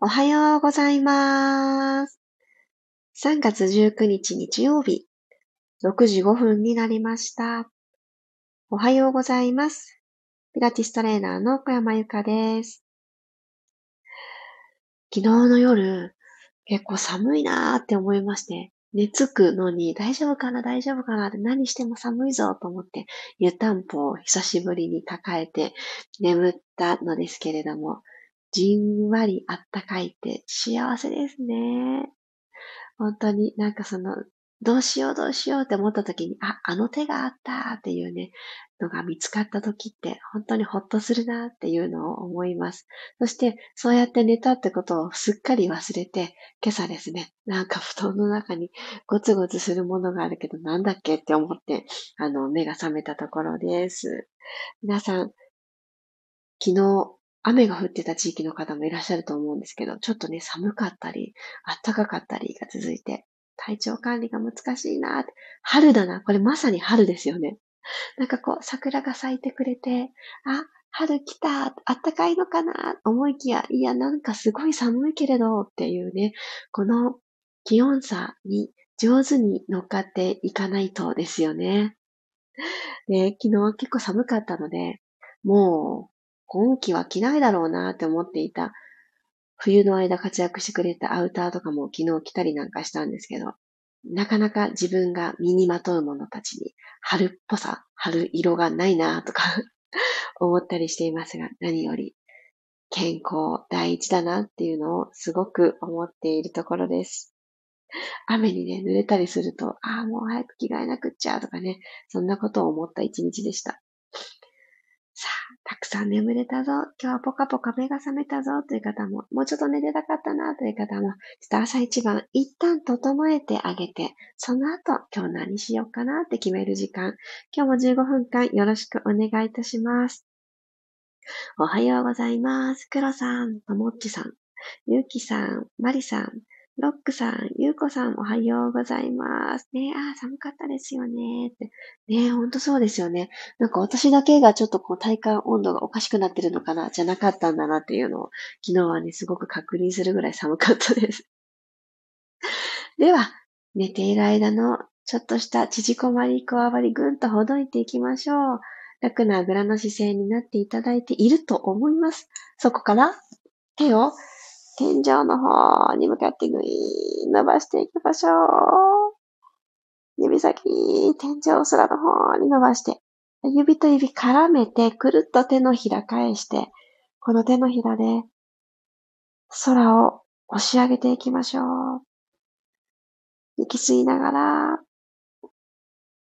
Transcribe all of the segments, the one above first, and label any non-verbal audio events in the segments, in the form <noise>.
おはようございます。3月19日日曜日、6時5分になりました。おはようございます。ピラティストレーナーの小山由かです。昨日の夜、結構寒いなーって思いまして、寝つくのに大丈夫かな大丈夫かなって何しても寒いぞと思って湯たんぽを久しぶりに抱えて眠ったのですけれども、じんわりあったかいって幸せですね。本当になんかその、どうしようどうしようって思った時に、あ、あの手があったっていうね、のが見つかった時って本当にほっとするなっていうのを思います。そしてそうやって寝たってことをすっかり忘れて、今朝ですね、なんか布団の中にゴツゴツするものがあるけどなんだっけって思って、あの、目が覚めたところです。皆さん、昨日雨が降ってた地域の方もいらっしゃると思うんですけど、ちょっとね、寒かったり、暖かかったりが続いて、体調管理が難しいなって。春だな。これまさに春ですよね。なんかこう、桜が咲いてくれて、あ、春来た、あったかいのかな、思いきや、いや、なんかすごい寒いけれどっていうね、この気温差に上手に乗っかっていかないとですよね。で、昨日結構寒かったので、もう今季は着ないだろうなって思っていた、冬の間活躍してくれたアウターとかも昨日着たりなんかしたんですけど、なかなか自分が身にまとうものたちに春っぽさ、春色がないなとか <laughs> 思ったりしていますが、何より健康第一だなっていうのをすごく思っているところです。雨にね、濡れたりすると、ああ、もう早く着替えなくっちゃとかね、そんなことを思った一日でした。さあ、たくさん眠れたぞ。今日はポカポカ目が覚めたぞという方も、もうちょっと寝てたかったなという方も、ちょっと朝一番一旦整えてあげて、その後、今日何しようかなって決める時間、今日も15分間よろしくお願いいたします。おはようございます。黒さん、ともっちさん、ゆうきさん、まりさん、ロックさん、ゆうこさん、おはようございます。ねあ、寒かったですよね。って。ねほんとそうですよね。なんか私だけがちょっとこう体感温度がおかしくなってるのかな、じゃなかったんだなっていうのを、昨日はね、すごく確認するぐらい寒かったです。<laughs> では、寝ている間のちょっとした縮こまり、こわばり、ぐんとほどいていきましょう。楽なあぐらの姿勢になっていただいていると思います。そこから？手を天井の方に向かってぐいー伸ばしていきましょう。指先、天井空の方に伸ばして、指と指絡めて、くるっと手のひら返して、この手のひらで空を押し上げていきましょう。息吸いながら、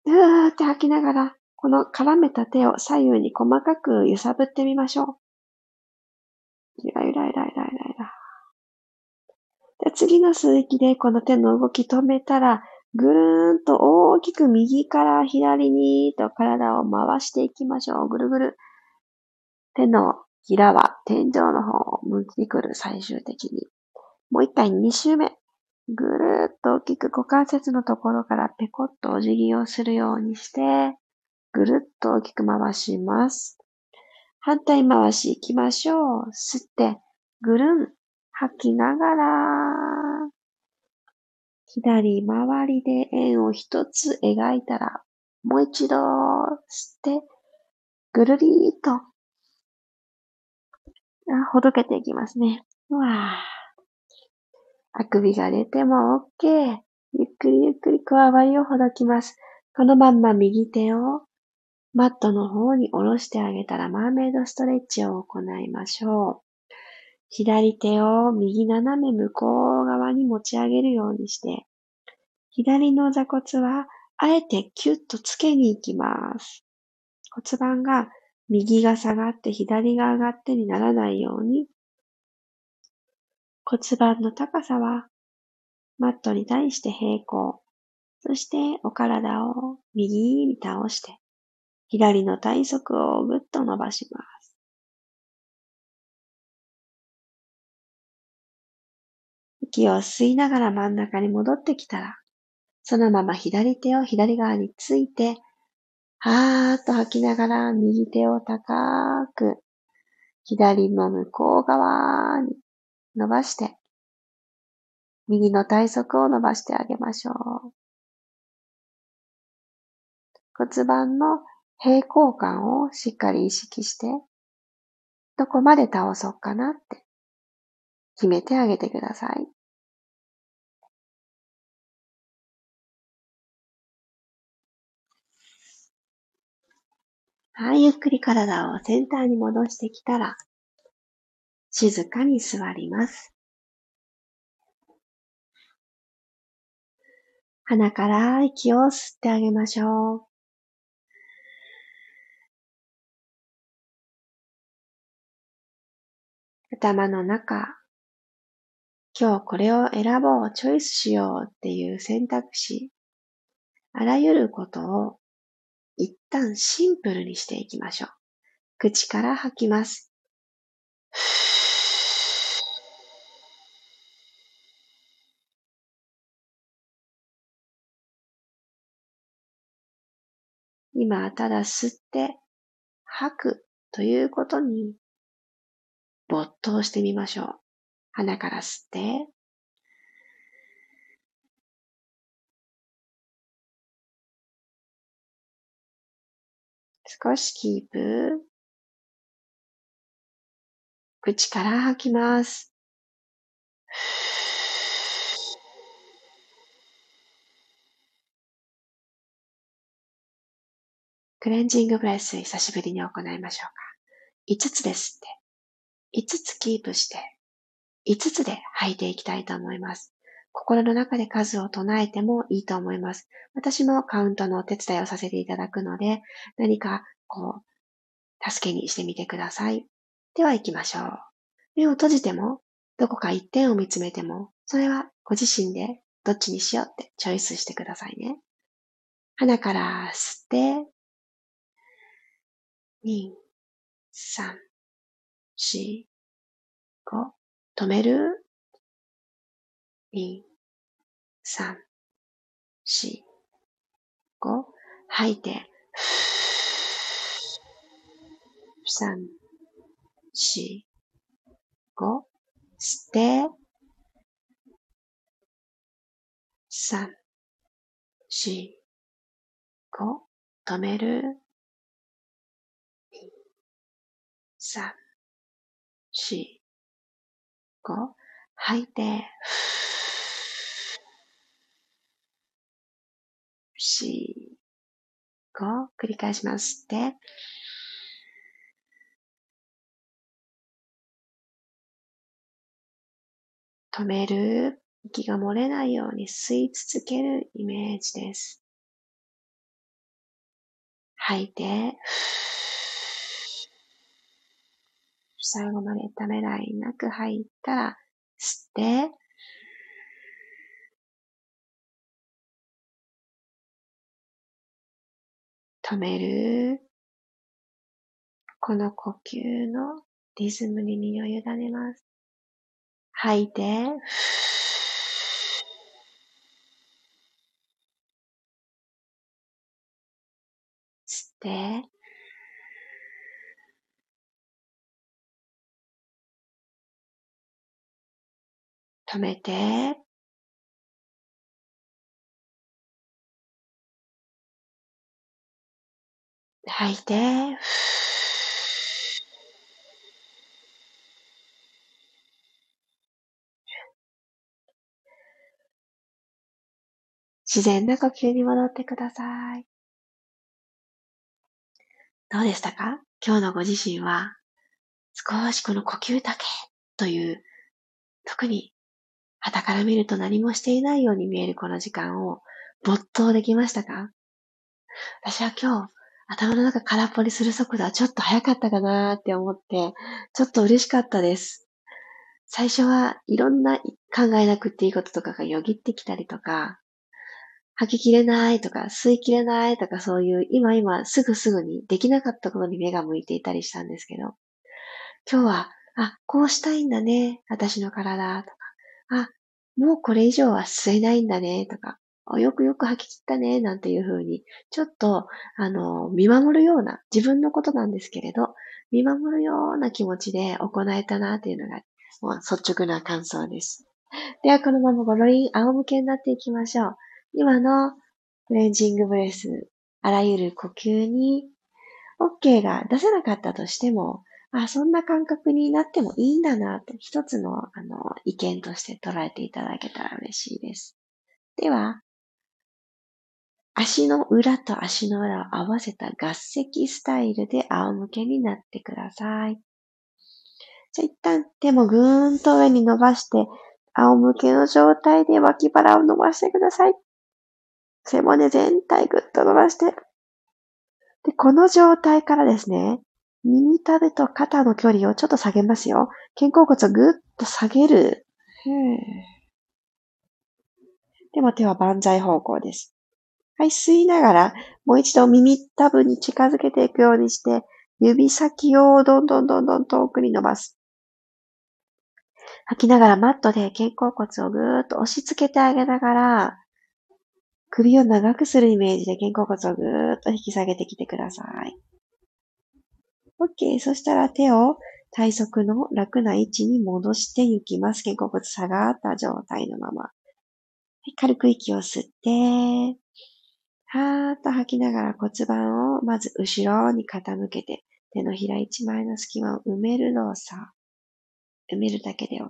うーって吐きながら、この絡めた手を左右に細かく揺さぶってみましょう。ゆらゆらゆらゆらゆらゆら。で次の吸う息でこの手の動き止めたら、ぐるーんと大きく右から左にと体を回していきましょう。ぐるぐる。手のひらは天井の方を向いてくる最終的に。もう一回2周目。ぐるーっと大きく股関節のところからペコッとお辞儀をするようにして、ぐるっと大きく回します。反対回し行きましょう。吸って、ぐるん。吐きながら、左回りで円を一つ描いたら、もう一度吸って、ぐるりーっと、ほどけていきますね。うわあくびが出ても OK。ゆっくりゆっくり加わばりをほどきます。このまんま右手をマットの方に下ろしてあげたらマーメイドストレッチを行いましょう。左手を右斜め向こう側に持ち上げるようにして、左の座骨はあえてキュッとつけに行きます。骨盤が右が下がって左が上がってにならないように、骨盤の高さはマットに対して平行。そしてお体を右に倒して、左の体側をぐっと伸ばします。息を吸いながら真ん中に戻ってきたら、そのまま左手を左側について、はーっと吐きながら右手を高く、左の向こう側に伸ばして、右の体側を伸ばしてあげましょう。骨盤の平行感をしっかり意識して、どこまで倒そうかなって決めてあげてください。はい、ゆっくり体をセンターに戻してきたら、静かに座ります。鼻から息を吸ってあげましょう。頭の中、今日これを選ぼう、チョイスしようっていう選択肢、あらゆることを旦シンプルにしていきましょう。口から吐きます。今、ただ吸って吐くということに没頭してみましょう。鼻から吸って、少しキープ。口から吐きます。クレンジングブレス久しぶりに行いましょうか。5つですって。5つキープして、5つで吐いていきたいと思います。心の中で数を唱えてもいいと思います。私もカウントのお手伝いをさせていただくので、何かこう、助けにしてみてください。では行きましょう。目を閉じても、どこか一点を見つめても、それはご自身でどっちにしようってチョイスしてくださいね。鼻から吸って、2、3、4、5、止める ?2、3、4、5、吐いて、3、4、5、吸って、3、4、5、止める。2、3、4、5、吐いて、4、5、繰り返します。で、止める。息が漏れないように吸い続けるイメージです。吐いて、<sighs> 最後までためらいなく吐いたら、吸って、止める。この呼吸のリズムに身を委ねます。吐いて、吸って、止めて、吐いて、自然な呼吸に戻ってください。どうでしたか？今日のご自身は少しこの呼吸だけという特に旗から見ると何もしていないように見えるこの時間を没頭できましたか？私は今日頭の中空っぽにする速度はちょっと早かったかなって思って、ちょっと嬉しかったです。最初はいろんな考えなくっていいこととかがよぎってきたりとか、吐ききれないとか、吸いきれないとかそういう今今すぐすぐにできなかったことに目が向いていたりしたんですけど、今日は、あ、こうしたいんだね、私の体とか、あ、もうこれ以上は吸えないんだねとか、よくよく吐き切ったねなんていうふうに、ちょっと、あの、見守るような、自分のことなんですけれど、見守るような気持ちで行えたなっていうのがもう率直な感想です。では、このままゴロリン仰向けになっていきましょう。今のクレンジングブレス、あらゆる呼吸に OK が出せなかったとしても、あ、そんな感覚になってもいいんだなと、一つの、あの、意見として捉えていただけたら嬉しいです。では、足の裏と足の裏を合わせた合石スタイルで仰向けになってください。じゃあ一旦手もぐーんと上に伸ばして、仰向けの状態で脇腹を伸ばしてください。背骨全体ぐっと伸ばして。で、この状態からですね、耳たぶと肩の距離をちょっと下げますよ。肩甲骨をぐっと下げる。でも手は万歳方向です。はい、吸いながら、もう一度耳たぶに近づけていくようにして、指先をどんどんどんどん遠くに伸ばす。吐きながらマットで肩甲骨をぐーっと押し付けてあげながら、首を長くするイメージで肩甲骨をぐーっと引き下げてきてください。OK。そしたら手を体側の楽な位置に戻していきます。肩甲骨下がった状態のまま。はい、軽く息を吸って、はーっと吐きながら骨盤をまず後ろに傾けて、手のひら一枚の隙間を埋める動作。埋めるだけで OK。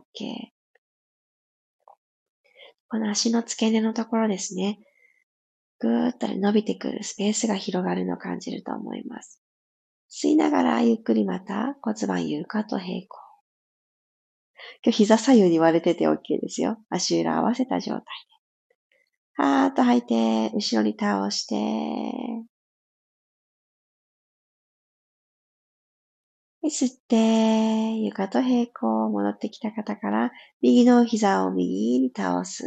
この足の付け根のところですね。ぐーっと伸びてくるスペースが広がるのを感じると思います。吸いながらゆっくりまた骨盤床と平行。今日膝左右に割れてて OK ですよ。足裏合わせた状態。はーっと吐いて、後ろに倒して、吸って、床と平行、戻ってきた方から、右の膝を右に倒す。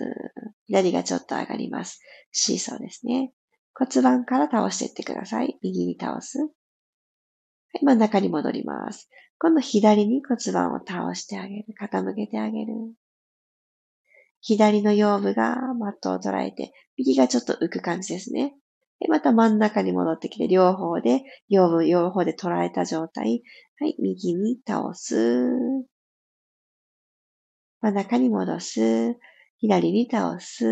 左がちょっと上がります。シーソーですね。骨盤から倒していってください。右に倒す。はい、真ん中に戻ります。今度左に骨盤を倒してあげる。傾けてあげる。左の腰部がマットを捉えて、右がちょっと浮く感じですね。で、また真ん中に戻ってきて、両方で、両部、両方で捉えた状態。はい、右に倒す。真ん中に戻す。左に倒す。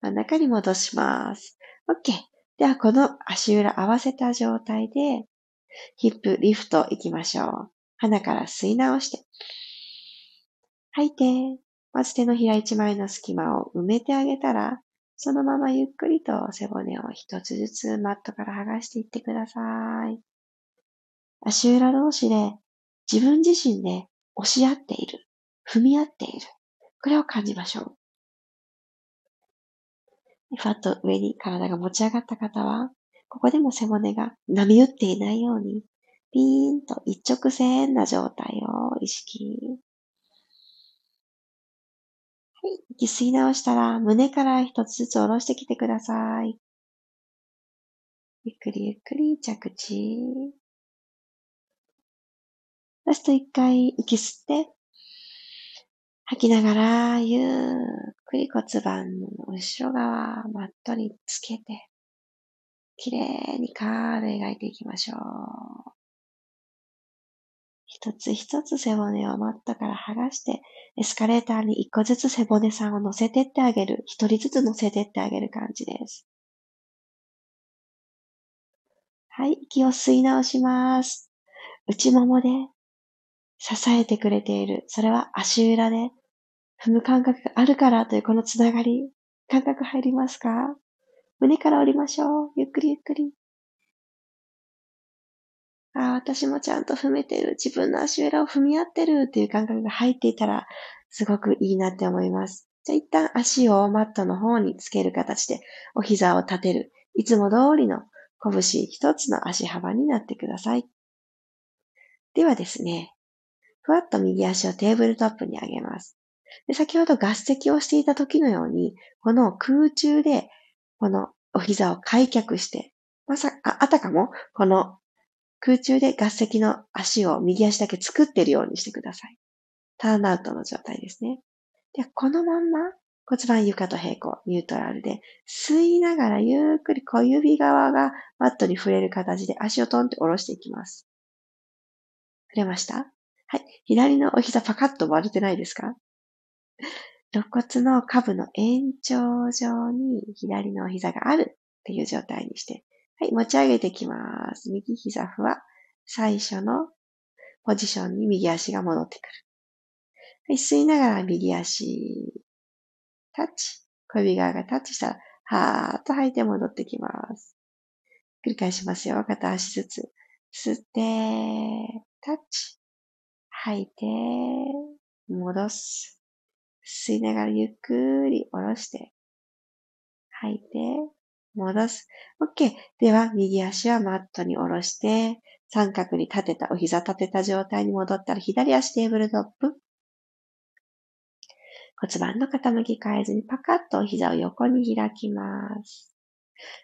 真ん中に戻します。OK。では、この足裏合わせた状態で、ヒップリフト行きましょう。鼻から吸い直して。吐いて、まず手のひら一枚の隙間を埋めてあげたら、そのままゆっくりと背骨を一つずつマットから剥がしていってください。足裏同士で自分自身で押し合っている。踏み合っている。これを感じましょう。ふわっと上に体が持ち上がった方は、ここでも背骨が波打っていないように、ピーンと一直線な状態を意識。息吸い直したら、胸から一つずつ下ろしてきてください。ゆっくりゆっくり着地。ラスト一回息吸って、吐きながら、ゆっくり骨盤の後ろ側、マットにつけて、きれいにカーブ描いていきましょう。一つ一つ背骨をマットから剥がして、エスカレーターに一個ずつ背骨さんを乗せてってあげる。一人ずつ乗せてってあげる感じです。はい、息を吸い直します。内ももで支えてくれている。それは足裏で踏む感覚があるからというこのつながり、感覚入りますか？胸から降りましょう。ゆっくりゆっくり。ああ、私もちゃんと踏めてる。自分の足裏を踏み合ってるっていう感覚が入っていたら、すごくいいなって思います。じゃあ一旦足をマットの方につける形で、お膝を立てる。いつも通りの拳一つの足幅になってください。ではですね、ふわっと右足をテーブルトップに上げます。で先ほど合席をしていた時のように、この空中で、このお膝を開脚して、まさ、あ、あたかも、この空中で合席の足を右足だけ作っているようにしてください。ターンアウトの状態ですね。で、このまんま骨盤床と平行、ニュートラルで、吸いながらゆっくり小指側がマットに触れる形で足をトンって下ろしていきます。触れました？はい。左のお膝パカッと割れてないですか？肋骨の下部の延長上に左のお膝があるっていう状態にして、はい、持ち上げていきます。右膝ふわ。最初のポジションに右足が戻ってくる。はい、吸いながら右足、タッチ。小指側がタッチしたら、はーっと吐いて戻ってきます。繰り返しますよ。片足ずつ。吸って、タッチ。吐いて、戻す。吸いながらゆっくり下ろして、吐いて、戻す。OK。では、右足はマットに下ろして、三角に立てた、お膝立てた状態に戻ったら、左足テーブルトップ。骨盤の傾き変えずにパカッとお膝を横に開きます。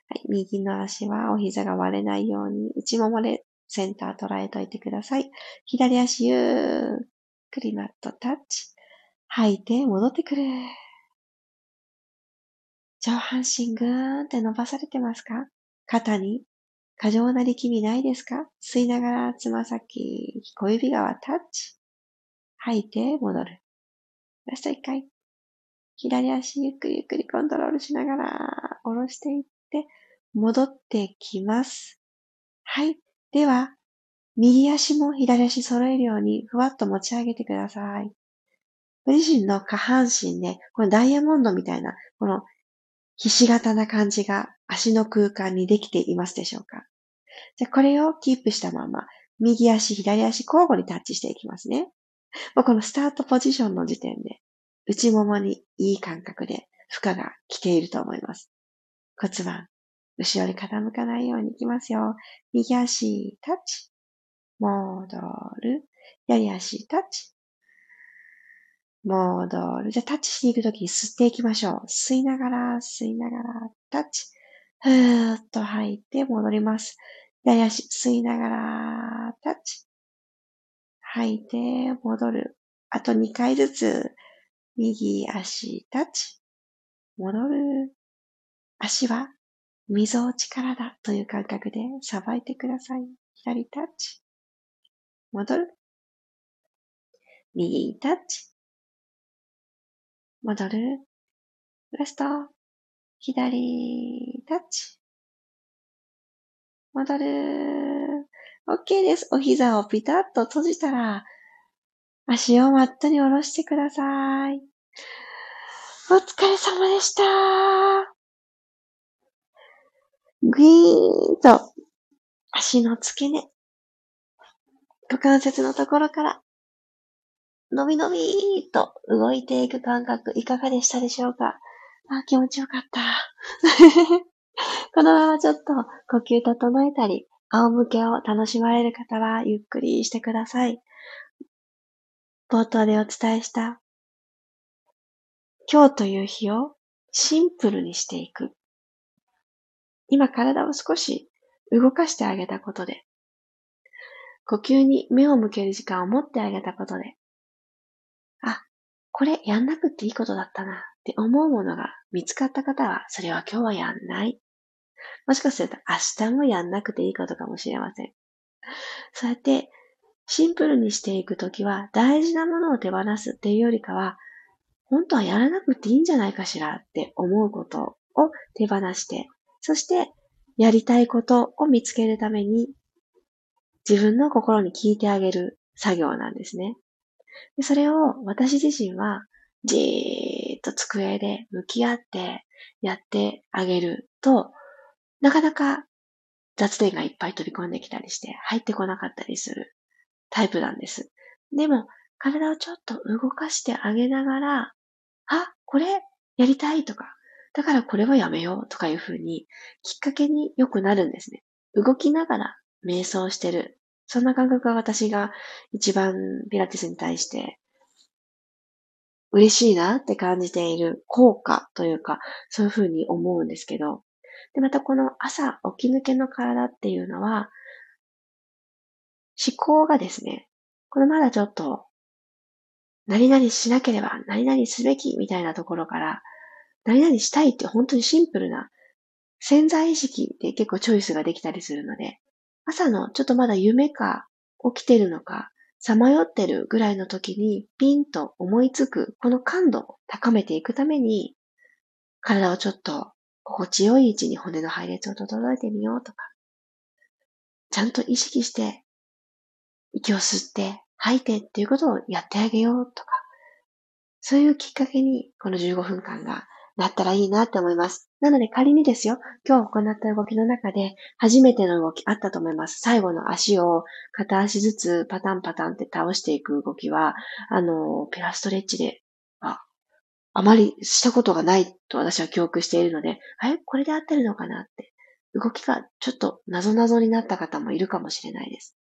はい、右の足はお膝が割れないように内ももでセンター捉えといてください。左足ゆっくりマットタッチ。吐いて戻ってくる。上半身ぐーんって伸ばされてますか？肩に？過剰な力みないですか？吸いながらつま先、小指側タッチ。吐いて戻る。ラスト一回。左足ゆっくりゆっくりコントロールしながら下ろしていって戻ってきます。はい。では、右足も左足揃えるようにふわっと持ち上げてください。ご自身の下半身で、このダイヤモンドみたいな、このひし形な感じが足の空間にできていますでしょうか？じゃこれをキープしたまま、右足、左足交互にタッチしていきますね。もうこのスタートポジションの時点で、内ももにいい感覚で負荷が来ていると思います。骨盤、後ろに傾かないようにいきますよ。右足、タッチ。戻る。左足、タッチ。戻る。じゃあタッチしに行くとき吸っていきましょう。吸いながら、吸いながら、タッチ。ふーっと吐いて戻ります。左足、吸いながら、タッチ。吐いて、戻る。あと2回ずつ、右足、タッチ。戻る。足はみぞおちからだという感覚でさばいてください。左タッチ。戻る。右タッチ。戻る。ラスト。左タッチ。戻る。OK です。お膝をピタッと閉じたら、足をマットに下ろしてください。お疲れ様でした。ぐーんと足の付け根、股関節のところからのびのびーと動いていく感覚いかがでしたでしょうか？あ、気持ちよかった。<laughs> このままちょっと呼吸整えたり、仰向けを楽しまれる方はゆっくりしてください。冒頭でお伝えした今日という日をシンプルにしていく。今体を少し動かしてあげたことで、呼吸に目を向ける時間を持ってあげたことで、あ、これやんなくていいことだったなって思うものが見つかった方は、それは今日はやんない。もしかすると明日もやんなくていいことかもしれません。そうやってシンプルにしていくときは大事なものを手放すっていうよりかは、本当はやらなくていいんじゃないかしらって思うことを手放して、そして、やりたいことを見つけるために、自分の心に聞いてあげる作業なんですね。でそれを私自身は、じーっと机で向き合ってやってあげると、なかなか雑念がいっぱい飛び込んできたりして入ってこなかったりするタイプなんです。でも、体をちょっと動かしてあげながら、あ、これやりたいとか、だからこれはやめようとかいうふうにきっかけによくなるんですね。動きながら瞑想してる。そんな感覚が私が一番ピラティスに対して嬉しいなって感じている効果というか、そういうふうに思うんですけど。で、またこの朝起き抜けの体っていうのは、思考がですね、これまだちょっと、何々しなければ、何々すべきみたいなところから、何々したいって本当にシンプルな潜在意識で結構チョイスができたりするので、朝のちょっとまだ夢か起きてるのか、さまよってるぐらいの時にピンと思いつく、この感度を高めていくために、体をちょっと心地よい位置に骨の配列を整えてみようとか、ちゃんと意識して息を吸って吐いてっていうことをやってあげようとか、そういうきっかけにこの15分間がなったらいいなって思います。なので仮にですよ、今日行った動きの中で初めての動きあったと思います。最後の足を片足ずつパタンパタンって倒していく動きは、あの、ペラストレッチで、あ、あまりしたことがないと私は記憶しているので、あれ？これで合ってるのかなって。動きがちょっと謎々になった方もいるかもしれないです。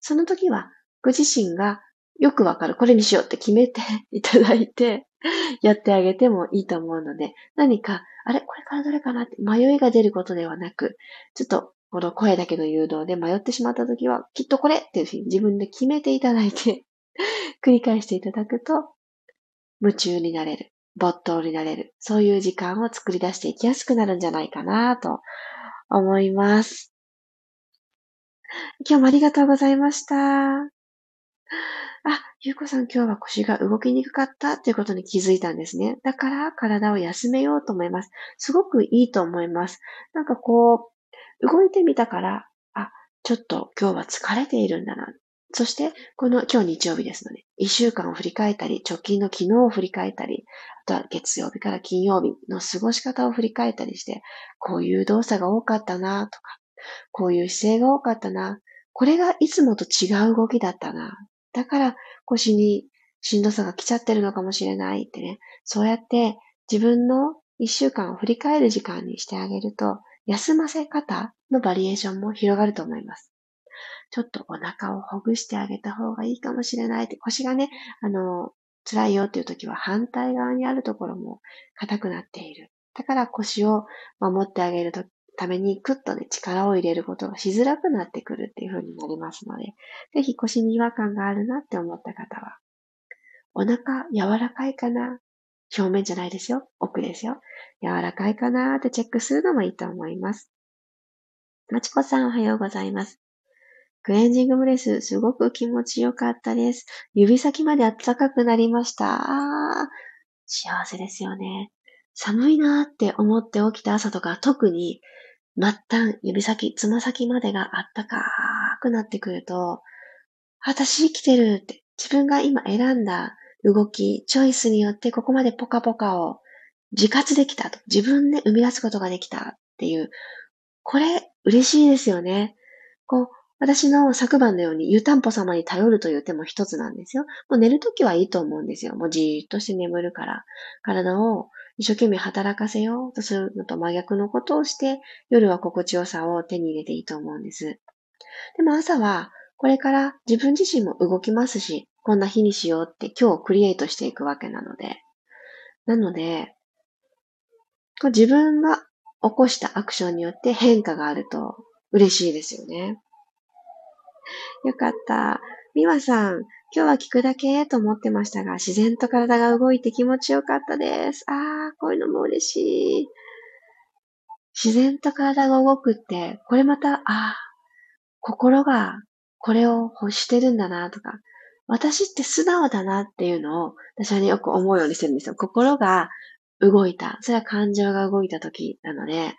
その時は、ご自身がよくわかる、これにしようって決めていただいて、<laughs> やってあげてもいいと思うので、何か、あれこれからどれかなって迷いが出ることではなく、ちょっとこの声だけの誘導で迷ってしまったときは、きっとこれっていうふうに自分で決めていただいて <laughs> 繰り返していただくと、夢中になれる、没頭になれる、そういう時間を作り出していきやすくなるんじゃないかなと思います。今日もありがとうございました。あ、ゆうこさん今日は腰が動きにくかったっていうことに気づいたんですね。だから体を休めようと思います。すごくいいと思います。なんかこう、動いてみたから、あ、ちょっと今日は疲れているんだな。そして、この今日日曜日ですので、一週間を振り返ったり、直近の昨日を振り返ったり、あとは月曜日から金曜日の過ごし方を振り返ったりして、こういう動作が多かったなとか、こういう姿勢が多かったな、これがいつもと違う動きだったな、だから腰にしんどさが来ちゃってるのかもしれないってね。そうやって自分の一週間を振り返る時間にしてあげると、休ませ方のバリエーションも広がると思います。ちょっとお腹をほぐしてあげた方がいいかもしれないって、腰がね、あの、辛いよっていう時は反対側にあるところも硬くなっている。だから腰を守ってあげるとためにクッとね、力を入れることがしづらくなってくるっていう風になりますので、ぜひ腰に違和感があるなって思った方は、お腹柔らかいかな？表面じゃないですよ。奥ですよ。柔らかいかなってチェックするのもいいと思います。まちこさんおはようございます。クレンジングブレス、すごく気持ちよかったです。指先まで暖かくなりました。あー、幸せですよね。寒いなーって思って起きた朝とか特に末端、指先、つま先までがあったかーくなってくると、私生きてるって、自分が今選んだ動き、チョイスによってここまでポカポカを自活できたと、自分で生み出すことができたっていう、これ嬉しいですよね。こう、私の昨晩のように湯たんぽ様に頼るという手も一つなんですよ。もう寝るときはいいと思うんですよ。もうじーっとして眠るから。体を一生懸命働かせようとするのと真逆のことをして、夜は心地よさを手に入れていいと思うんです。でも朝は、これから自分自身も動きますし、こんな日にしようって今日クリエイトしていくわけなので。なので、自分が起こしたアクションによって変化があると嬉しいですよね。よかった。みわさん、今日は聞くだけと思ってましたが、自然と体が動いて気持ちよかったです。ああ、こういうのも嬉しい。自然と体が動くって、これまた、ああ、心がこれを欲してるんだなとか、私って素直だなっていうのを私はね、よく思うようにしてるんですよ。心が動いた。それは感情が動いた時なので、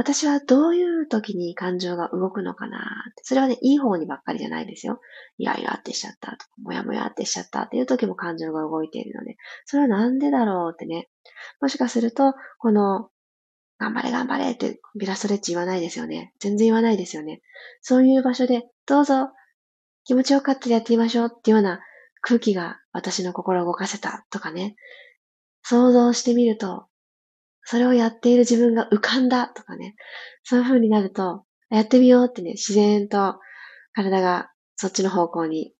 私はどういう時に感情が動くのかなって。それはね、いい方にばっかりじゃないですよ。イライラってしちゃったとか、もやもやってしちゃったっていう時も感情が動いているので、それはなんでだろうってね。もしかすると、この、頑張れ頑張れってビラストレッチ言わないですよね。全然言わないですよね。そういう場所で、どうぞ気持ちよかったらやってみましょうっていうような空気が私の心を動かせたとかね。想像してみると、それをやっている自分が浮かんだとかね、そういう風になると、やってみようってね、自然と体がそっちの方向に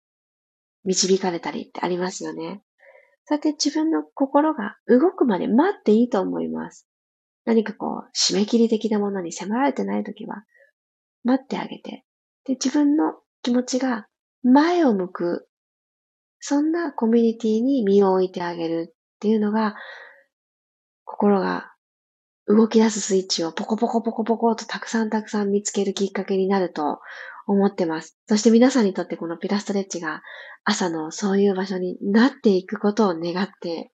導かれたりってありますよね。そうやって自分の心が動くまで待っていいと思います。何かこう、締め切り的なものに迫られてないときは、待ってあげて、で、自分の気持ちが前を向く、そんなコミュニティに身を置いてあげるっていうのが、心が動き出すスイッチをポコポコポコポコとたくさんたくさん見つけるきっかけになると思ってます。そして皆さんにとってこのピラストレッチが朝のそういう場所になっていくことを願って、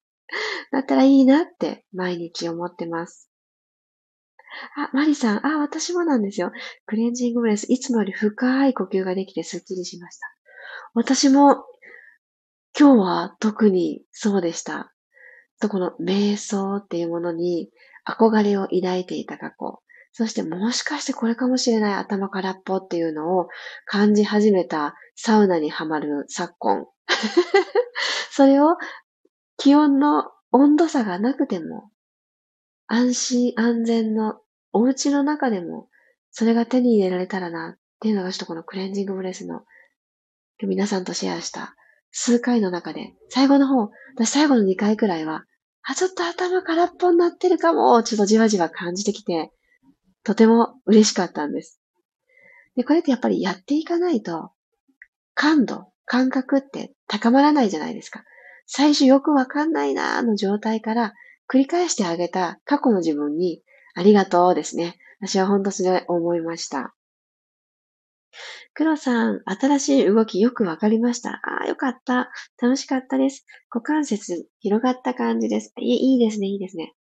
なったらいいなって毎日思ってます。あ、マリさん、あ、私もなんですよ。クレンジングブレス、いつもより深い呼吸ができてスッキリしました。私も今日は特にそうでした。とこの瞑想っていうものに憧れを抱いていた過去。そしてもしかしてこれかもしれない頭空っぽっていうのを感じ始めたサウナにはまる昨今。<laughs> それを気温の温度差がなくても安心安全のお家の中でもそれが手に入れられたらなっていうのがちょっとこのクレンジングブレスの皆さんとシェアした数回の中で最後の方、私最後の2回くらいはあ、ちょっと頭空っぽになってるかも、ちょっとじわじわ感じてきて、とても嬉しかったんです。で、これってやっぱりやっていかないと、感度、感覚って高まらないじゃないですか。最初よくわかんないなーの状態から繰り返してあげた過去の自分にありがとうですね。私は本当それ思いました。黒さん、新しい動きよくわかりました。ああ、よかった。楽しかったです。股関節広がった感じです。いいいですね、いいですね。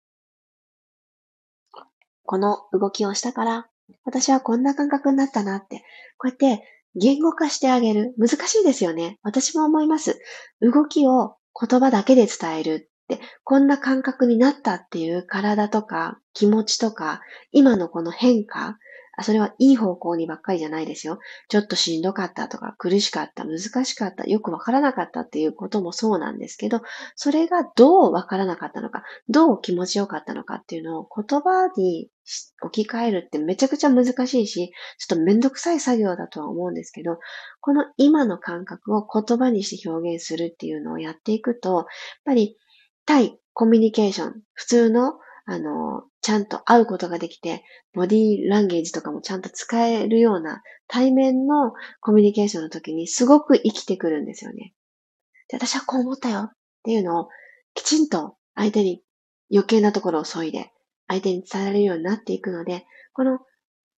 この動きをしたから、私はこんな感覚になったなって、こうやって言語化してあげる。難しいですよね。私も思います。動きを言葉だけで伝えるって、こんな感覚になったっていう体とか気持ちとか、今のこの変化、それはいい方向にばっかりじゃないですよ。ちょっとしんどかったとか、苦しかった、難しかった、よくわからなかったっていうこともそうなんですけど、それがどうわからなかったのか、どう気持ちよかったのかっていうのを言葉に置き換えるってめちゃくちゃ難しいし、ちょっとめんどくさい作業だとは思うんですけど、この今の感覚を言葉にして表現するっていうのをやっていくと、やっぱり対コミュニケーション、普通のあの、ちゃんと会うことができて、ボディーランゲージとかもちゃんと使えるような対面のコミュニケーションの時にすごく生きてくるんですよね。で私はこう思ったよっていうのをきちんと相手に余計なところを削いで相手に伝えられるようになっていくので、この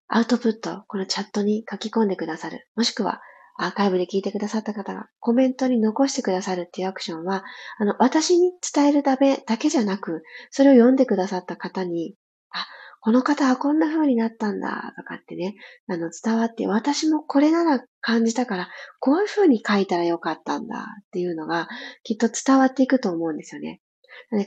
アウトプット、このチャットに書き込んでくださる。もしくはアーカイブで聞いてくださった方がコメントに残してくださるっていうアクションは、あの、私に伝えるためだけじゃなく、それを読んでくださった方に、あ、この方はこんな風になったんだ、とかってね、あの、伝わって、私もこれなら感じたから、こういう風に書いたらよかったんだ、っていうのが、きっと伝わっていくと思うんですよね。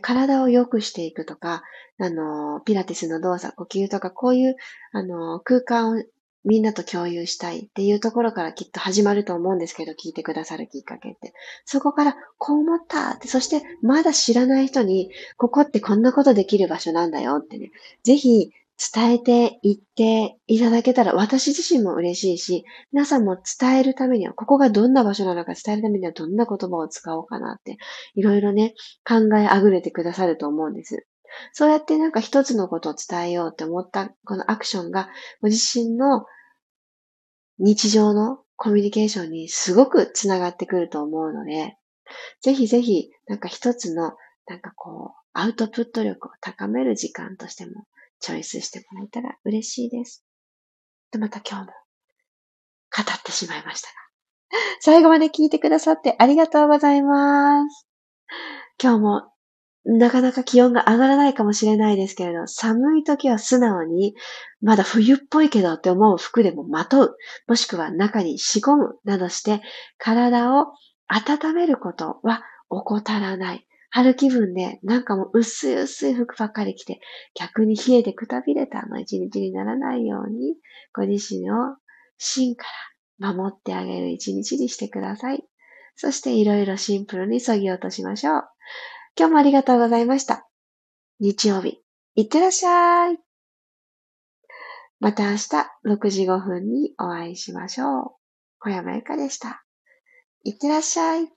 体を良くしていくとか、あの、ピラティスの動作、呼吸とか、こういう、あの、空間をみんなと共有したいっていうところからきっと始まると思うんですけど、聞いてくださるきっかけって。そこから、こう思ったって、そしてまだ知らない人に、ここってこんなことできる場所なんだよってね、ぜひ伝えていっていただけたら、私自身も嬉しいし、皆さんも伝えるためには、ここがどんな場所なのか伝えるためにはどんな言葉を使おうかなって、いろいろね、考えあぐれてくださると思うんです。そうやってなんか一つのことを伝えようって思ったこのアクションがご自身の日常のコミュニケーションにすごくつながってくると思うので、ぜひぜひなんか一つのなんかこうアウトプット力を高める時間としてもチョイスしてもらえたら嬉しいです。で、また今日も語ってしまいましたが。<laughs> 最後まで聞いてくださってありがとうございます。今日もなかなか気温が上がらないかもしれないですけれど、寒い時は素直に、まだ冬っぽいけどって思う服でもまとう、もしくは中に仕込むなどして、体を温めることは怠らない。春気分でなんかもう薄い薄い服ばっかり着て、逆に冷えてくたびれたあの一日にならないように、ご自身を芯から守ってあげる一日にしてください。そしていろいろシンプルに削ぎ落としましょう。今日もありがとうございました。日曜日、いってらっしゃい。また明日6時5分にお会いしましょう。小山由かでした。いってらっしゃい。